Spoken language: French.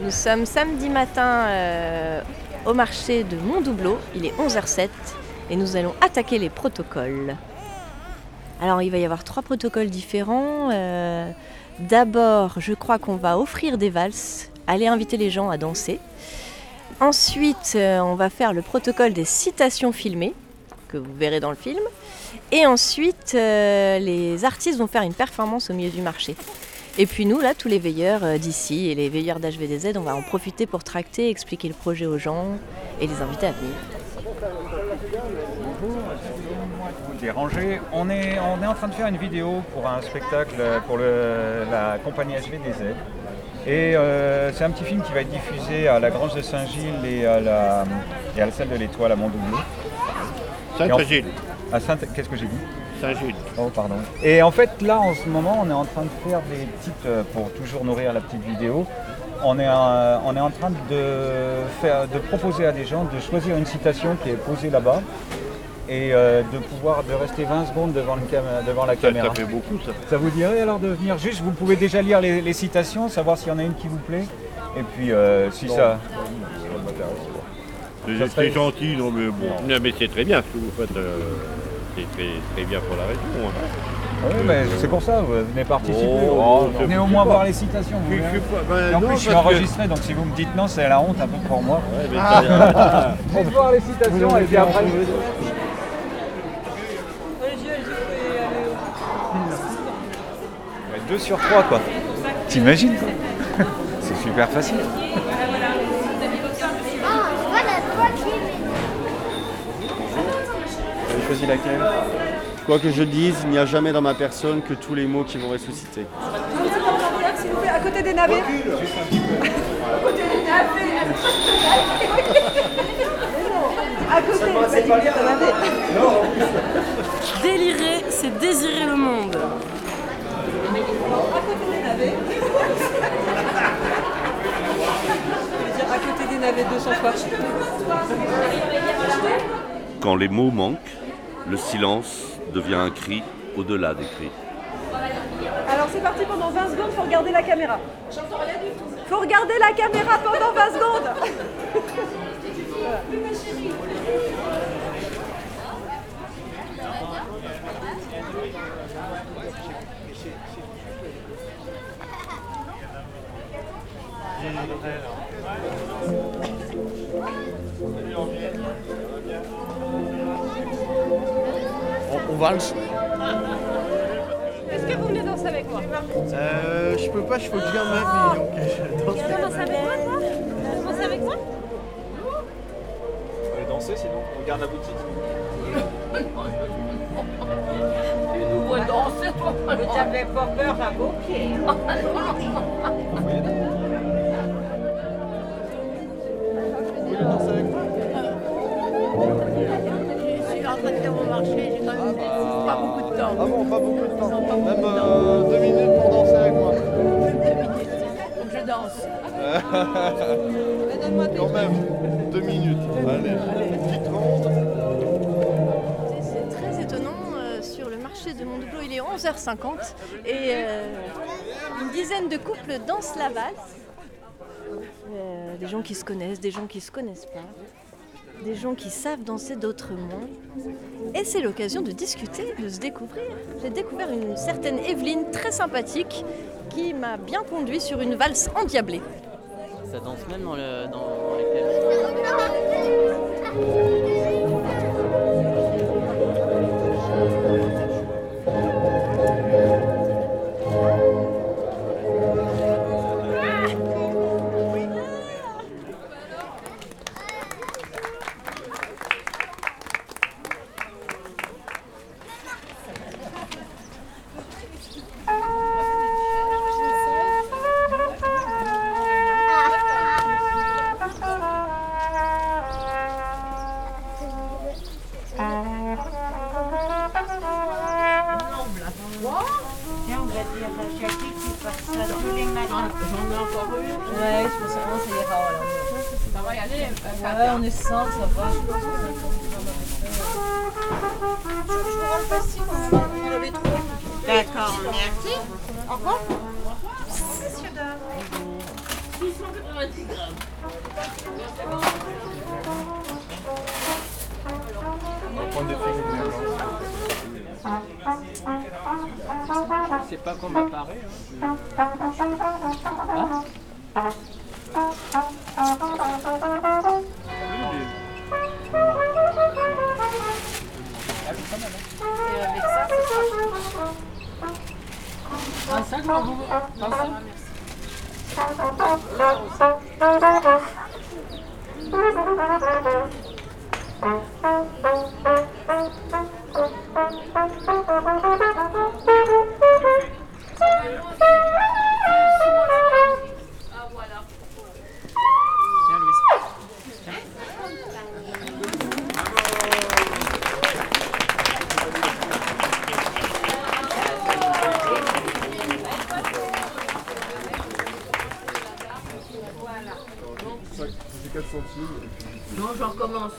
Nous sommes samedi matin euh, au marché de Montdoubleau. Il est 11h07 et nous allons attaquer les protocoles. Alors il va y avoir trois protocoles différents. Euh, D'abord, je crois qu'on va offrir des valses, aller inviter les gens à danser. Ensuite, euh, on va faire le protocole des citations filmées, que vous verrez dans le film. Et ensuite, les artistes vont faire une performance au milieu du marché. Et puis nous, là, tous les veilleurs euh, d'ici et les veilleurs d'HVDZ, on va en profiter pour tracter, expliquer le projet aux gens et les inviter à venir. Bonjour, excusez-moi de vous déranger. On est, on est en train de faire une vidéo pour un spectacle pour le- la compagnie HVDZ. Et euh, c'est un petit film qui va être diffusé à la Grange de Saint-Gilles et à la, et à la salle de l'Étoile à Montdoubleau. Saint-Gilles. À qu'est-ce que j'ai dit? Oh, pardon. Et en fait, là, en ce moment, on est en train de faire des petites, euh, pour toujours nourrir la petite vidéo, on est, euh, on est en train de, faire, de proposer à des gens de choisir une citation qui est posée là-bas et euh, de pouvoir de rester 20 secondes devant, le cam- devant la Ça, caméra. ça fait beaucoup, ça. Ça vous dirait alors de venir juste, vous pouvez déjà lire les, les citations, savoir s'il y en a une qui vous plaît, et puis euh, si ça... C'est Ça c'est serait- gentil, non mais bon. Non mais c'est très bien ce que vous faites. C'est très, très bien pour la région. hein. Oui, mais c'est pour ça, vous venez participer, Oh, vous venez au beaucoup moins voir les citations. vous Je- pas- ben en non, plus, je suis que- enregistré, donc si vous me dites non, c'est la honte un peu pour moi. Ouais, mais va voir les citations et puis après. Deux sur trois, quoi. T'imagines, C'est super facile. Vous avez choisi laquelle? Quoi que je dise, il n'y a jamais dans ma personne que tous les mots qui vont ressusciter. S'il vous plaît, à côté des navets. À côté des navets. À côté des navets. Délirer, c'est désirer le monde. À côté des navets. À côté des navets 200 fois. Quand les mots manquent, le silence devient un cri au-delà des cris. Alors c'est parti pendant 20 secondes, faut regarder la caméra. Faut regarder la caméra pendant 20 secondes. On, on valse Est-ce que vous venez danser avec moi euh, Je peux pas, je faut que je vienne ma vie. Donc, je danse. Tu veux danser avec moi toi Tu veux danser avec moi On va danser, sinon on garde la boutique. J'avais pas peur à vos pieds. Je suis de faire mon marché, j'ai quand même pas beaucoup de temps. Ah bon, pas beaucoup de temps. Même euh, deux minutes pour danser avec moi. Donc je danse. Quand même, deux minutes. Allez, petite ronde. C'est très étonnant, euh, sur le marché de Montdoubleau, il est 11h50 et euh, une dizaine de couples dansent la valse. Euh, des gens qui se connaissent, des gens qui se connaissent pas, des gens qui savent danser, d'autres moins. Et c'est l'occasion de discuter, de se découvrir. J'ai découvert une certaine Evelyne très sympathique qui m'a bien conduit sur une valse endiablée. Ça danse même dans, le, dans, dans les pièges. Ouais, je pense que ça ira. Ça va y aller. Ouais, on est 5, ça va. D'accord, merci. Au revoir. 690 grammes. C'est pas comme sac Tiens, Non, j'en recommence.